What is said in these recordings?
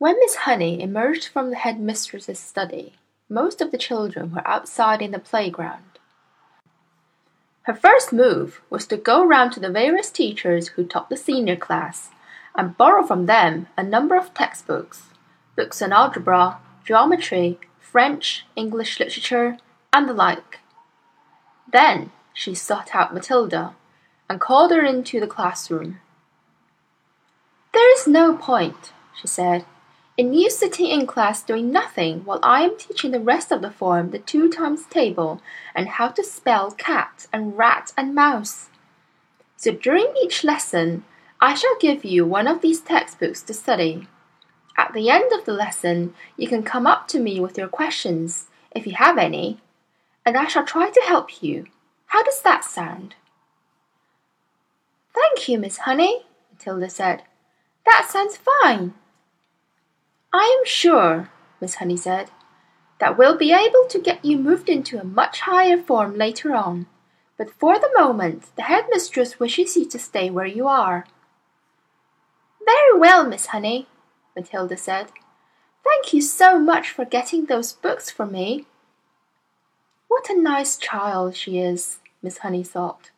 When Miss Honey emerged from the headmistress's study, most of the children were outside in the playground. Her first move was to go round to the various teachers who taught the senior class and borrow from them a number of textbooks, books on algebra, geometry, French, English literature, and the like. Then she sought out Matilda and called her into the classroom. There is no point, she said, in you sitting in class doing nothing while I am teaching the rest of the form the two times table and how to spell cat and rat and mouse. So during each lesson I shall give you one of these textbooks to study. At the end of the lesson you can come up to me with your questions, if you have any, and I shall try to help you. How does that sound? Thank you, Miss Honey, Matilda said. That sounds fine. I am sure, Miss Honey said, that we'll be able to get you moved into a much higher form later on, but for the moment the headmistress wishes you to stay where you are. Very well, Miss Honey, Matilda said. Thank you so much for getting those books for me. What a nice child she is, Miss Honey thought.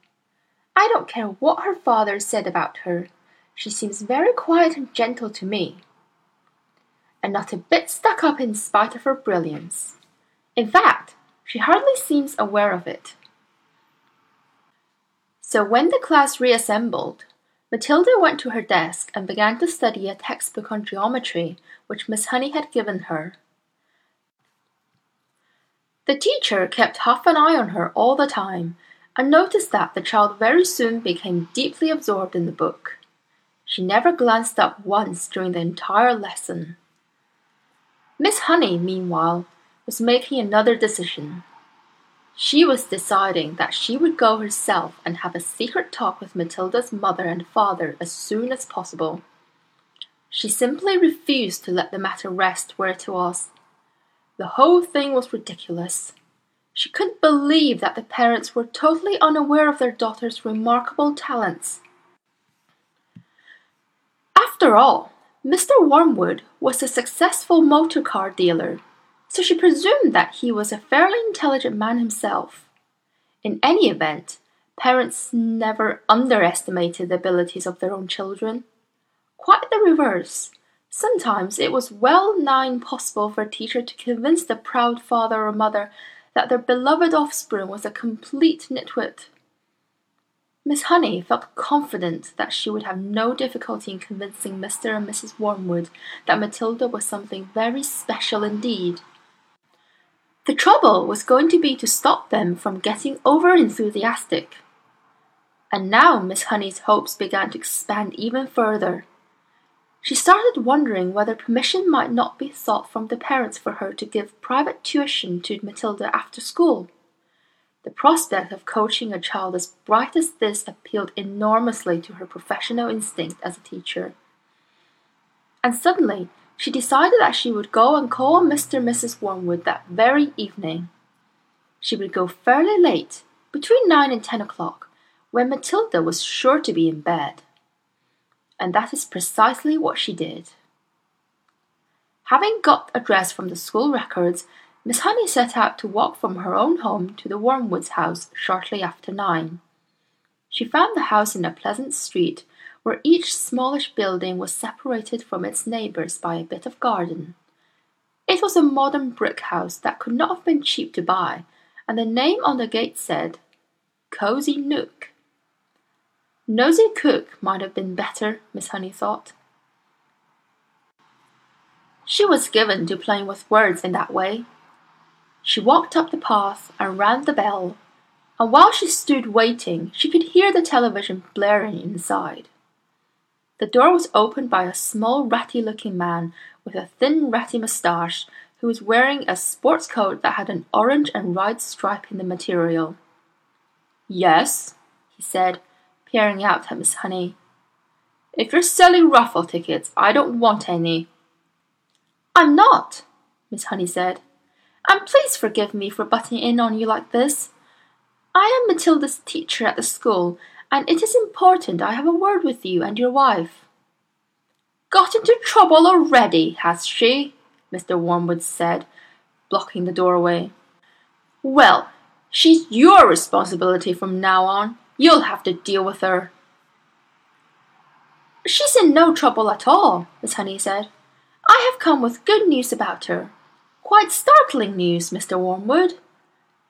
I don't care what her father said about her. She seems very quiet and gentle to me and not a bit stuck up in spite of her brilliance. In fact, she hardly seems aware of it. So when the class reassembled, Matilda went to her desk and began to study a textbook on geometry which Miss Honey had given her. The teacher kept half an eye on her all the time and noticed that the child very soon became deeply absorbed in the book. She never glanced up once during the entire lesson. Miss Honey, meanwhile, was making another decision. She was deciding that she would go herself and have a secret talk with Matilda's mother and father as soon as possible. She simply refused to let the matter rest where it was. The whole thing was ridiculous. She couldn't believe that the parents were totally unaware of their daughter's remarkable talents. After all, Mr. Wormwood was a successful motor car dealer, so she presumed that he was a fairly intelligent man himself. In any event, parents never underestimated the abilities of their own children. Quite the reverse. Sometimes it was well nigh impossible for a teacher to convince the proud father or mother that their beloved offspring was a complete nitwit. Miss Honey felt confident that she would have no difficulty in convincing Mr. and Mrs. Wormwood that Matilda was something very special indeed. The trouble was going to be to stop them from getting over enthusiastic. And now Miss Honey's hopes began to expand even further. She started wondering whether permission might not be sought from the parents for her to give private tuition to Matilda after school. The prospect of coaching a child as bright as this appealed enormously to her professional instinct as a teacher. And suddenly she decided that she would go and call on Mr. and Mrs. Wormwood that very evening. She would go fairly late, between nine and ten o'clock, when Matilda was sure to be in bed. And that is precisely what she did. Having got a dress from the school records, Miss Honey set out to walk from her own home to the Wormwoods' house shortly after nine. She found the house in a pleasant street where each smallish building was separated from its neighbours by a bit of garden. It was a modern brick house that could not have been cheap to buy, and the name on the gate said, Cosy Nook. Nosy Cook might have been better, Miss Honey thought. She was given to playing with words in that way, she walked up the path and rang the bell, and while she stood waiting she could hear the television blaring inside. The door was opened by a small ratty-looking man with a thin ratty moustache who was wearing a sports coat that had an orange and white stripe in the material. Yes, he said, peering out at Miss Honey. If you're selling raffle tickets, I don't want any. I'm not, Miss Honey said. And please forgive me for butting in on you like this. I am Matilda's teacher at the school, and it is important I have a word with you and your wife. Got into trouble already, has she? Mr. Wormwood said, blocking the doorway. Well, she's your responsibility from now on. You'll have to deal with her. She's in no trouble at all, Miss Honey said. I have come with good news about her. Quite startling news, Mr. Wormwood.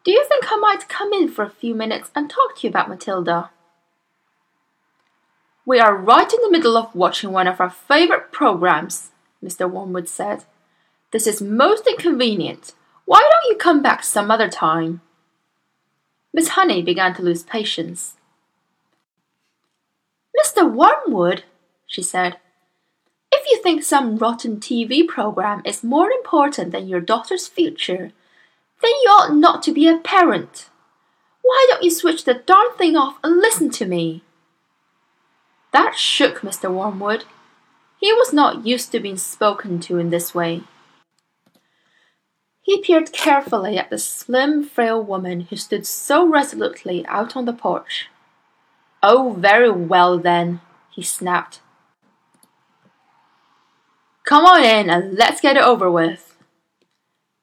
Do you think I might come in for a few minutes and talk to you about Matilda? We are right in the middle of watching one of our favorite programs, Mr. Wormwood said. This is most inconvenient. Why don't you come back some other time? Miss Honey began to lose patience. Mr. Wormwood, she said, you think some rotten TV program is more important than your daughter's future, then you ought not to be a parent. Why don't you switch the darn thing off and listen to me? That shook Mr. Wormwood. He was not used to being spoken to in this way. He peered carefully at the slim, frail woman who stood so resolutely out on the porch. Oh, very well then, he snapped. Come on in and let's get it over with.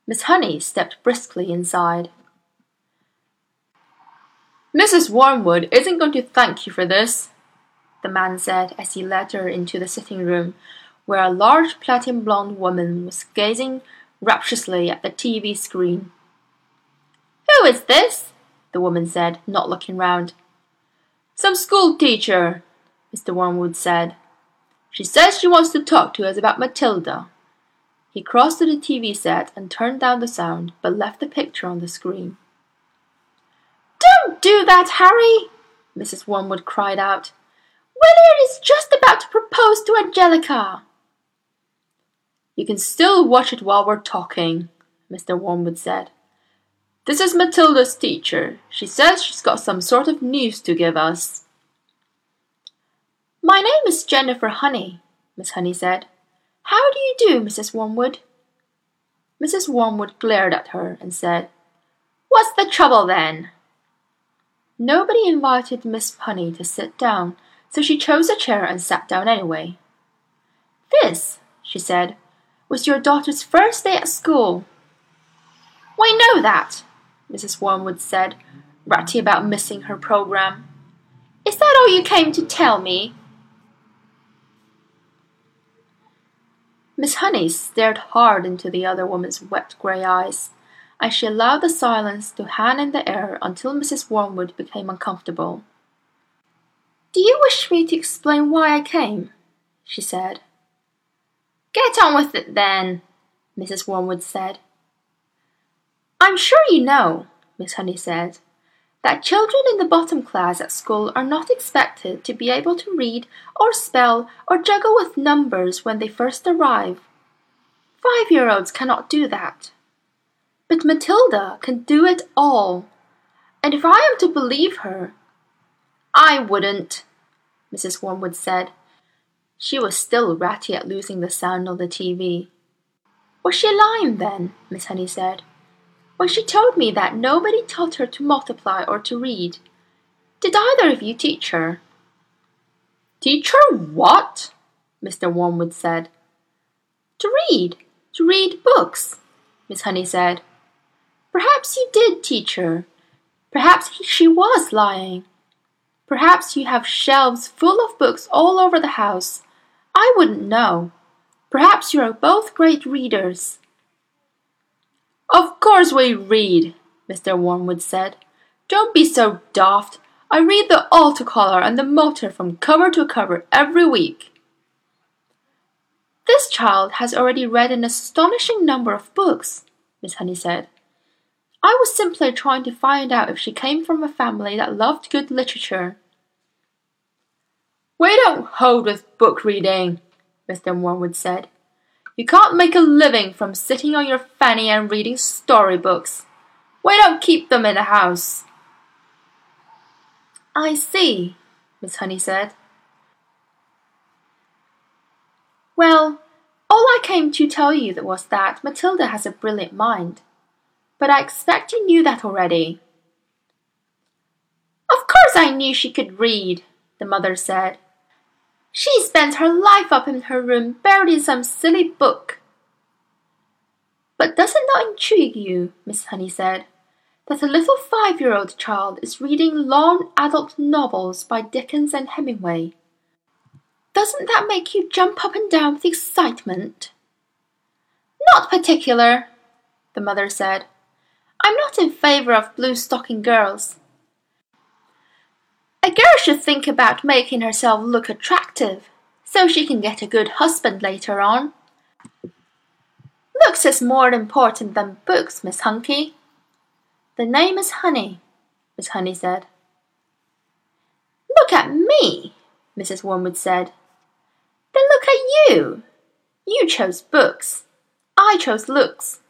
Miss Honey stepped briskly inside. Mrs. Wormwood isn't going to thank you for this, the man said as he led her into the sitting room, where a large platinum blonde woman was gazing rapturously at the TV screen. Who is this? the woman said, not looking round. Some school teacher, Mr. Wormwood said. She says she wants to talk to us about Matilda. He crossed to the TV set and turned down the sound, but left the picture on the screen. Don't do that, Harry! Mrs. Wormwood cried out. William is just about to propose to Angelica. You can still watch it while we're talking, Mr. Wormwood said. This is Matilda's teacher. She says she's got some sort of news to give us. My name is Jennifer Honey, Miss Honey said. How do you do, Mrs. Wormwood? Mrs. Wormwood glared at her and said, What's the trouble then? Nobody invited Miss Honey to sit down, so she chose a chair and sat down anyway. This, she said, was your daughter's first day at school. We know that, Mrs. Wormwood said, ratty about missing her program. Is that all you came to tell me? Miss Honey stared hard into the other woman's wet grey eyes, and she allowed the silence to hang in the air until Mrs. Wormwood became uncomfortable. Do you wish me to explain why I came? she said. Get on with it then, Mrs. Wormwood said. I'm sure you know, Miss Honey said, that children in the bottom class at school are not expected to be able to read or spell or juggle with numbers when they first arrive. Five year olds cannot do that. But Matilda can do it all. And if I am to believe her, I wouldn't, Mrs. Wormwood said. She was still ratty at losing the sound on the TV. Was she lying then? Miss Honey said. When she told me that nobody taught her to multiply or to read. Did either of you teach her? Teach her what? Mr. Wormwood said. To read, to read books, Miss Honey said. Perhaps you did teach her. Perhaps she was lying. Perhaps you have shelves full of books all over the house. I wouldn't know. Perhaps you are both great readers. Of course we read, Mr. Wormwood said. Don't be so daft. I read the Autocar and the motor from cover to cover every week. This child has already read an astonishing number of books, Miss Honey said. I was simply trying to find out if she came from a family that loved good literature. We don't hold with book reading, Mr. Wormwood said. You can't make a living from sitting on your fanny and reading storybooks. We don't keep them in the house. I see, Miss Honey said. Well, all I came to tell you was that Matilda has a brilliant mind but I expect you knew that already. Of course I knew she could read, the mother said. She spends her life up in her room buried in some silly book. But does it not intrigue you, Miss Honey said, that a little five-year-old child is reading long adult novels by Dickens and Hemingway? Doesn't that make you jump up and down with excitement? Not particular, the mother said. I'm not in favor of blue stocking girls. A girl should think about making herself look attractive, so she can get a good husband later on. Looks is more important than books, Miss Hunky. The name is Honey, Miss Honey said. Look at me, Mrs. Wormwood said. Then look at you. You chose books. I chose looks.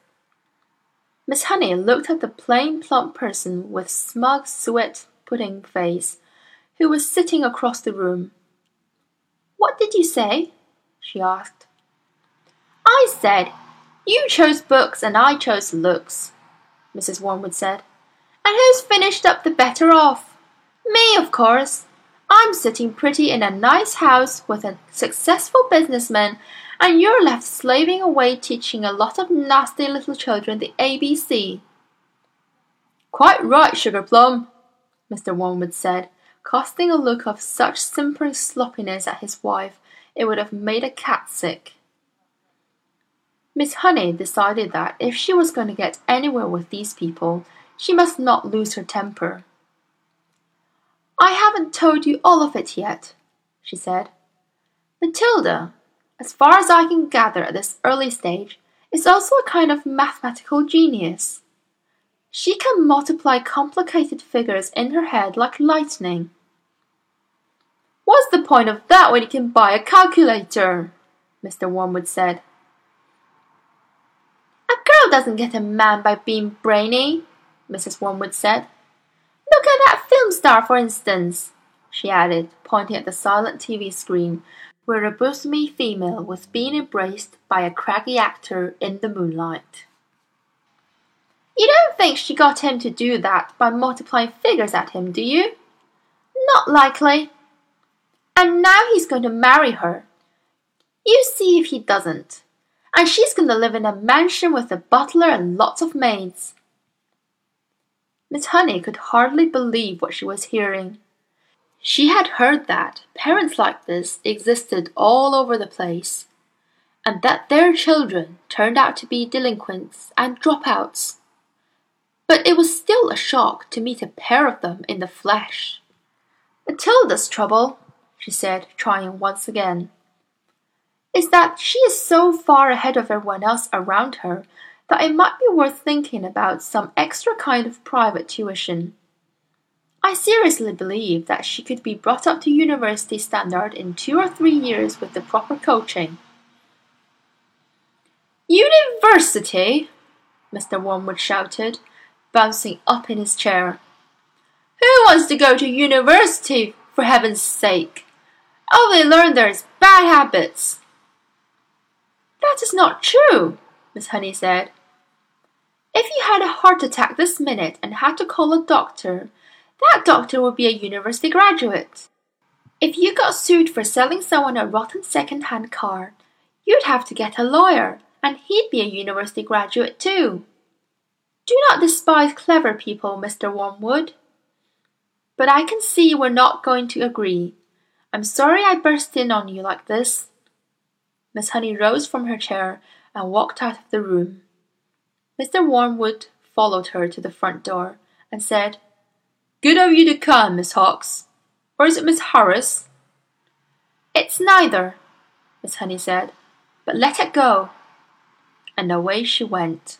Miss Honey looked at the plain, plump person with smug sweat pudding face who was sitting across the room. What did you say? she asked. I said, You chose books and I chose looks, Mrs. Wormwood said. And who's finished up the better off? Me, of course. I'm sitting pretty in a nice house with a successful businessman, and you're left slaving away teaching a lot of nasty little children the ABC. Quite right, Sugar Plum, Mr. Wormwood said, casting a look of such simpering sloppiness at his wife it would have made a cat sick. Miss Honey decided that if she was going to get anywhere with these people, she must not lose her temper. I haven't told you all of it yet, she said. Matilda, as far as I can gather at this early stage, is also a kind of mathematical genius. She can multiply complicated figures in her head like lightning. What's the point of that when you can buy a calculator? Mr. Wormwood said. A girl doesn't get a man by being brainy, Mrs. Wormwood said. Look at that film star, for instance, she added, pointing at the silent TV screen where a bosomy female was being embraced by a craggy actor in the moonlight. You don't think she got him to do that by multiplying figures at him, do you? Not likely. And now he's going to marry her. You see if he doesn't. And she's going to live in a mansion with a butler and lots of maids. Miss Honey could hardly believe what she was hearing. She had heard that parents like this existed all over the place, and that their children turned out to be delinquents and dropouts but it was still a shock to meet a pair of them in the flesh. Matilda's trouble, she said, trying once again, is that she is so far ahead of everyone else around her that it might be worth thinking about some extra kind of private tuition. I seriously believe that she could be brought up to university standard in two or three years with the proper coaching. University? Mr. Wormwood shouted, bouncing up in his chair. Who wants to go to university, for heaven's sake? All they learn there is bad habits. That is not true, Miss Honey said. If you had a heart attack this minute and had to call a doctor, that doctor would be a university graduate. If you got sued for selling someone a rotten second-hand car, you'd have to get a lawyer, and he'd be a university graduate too. Do not despise clever people, Mr. Wormwood. But I can see we're not going to agree. I'm sorry I burst in on you like this. Miss Honey rose from her chair and walked out of the room. Mr. Wormwood followed her to the front door and said, Good of you to come, Miss Hawkes. Or is it Miss Harris? It's neither, Miss Honey said, but let it go. And away she went.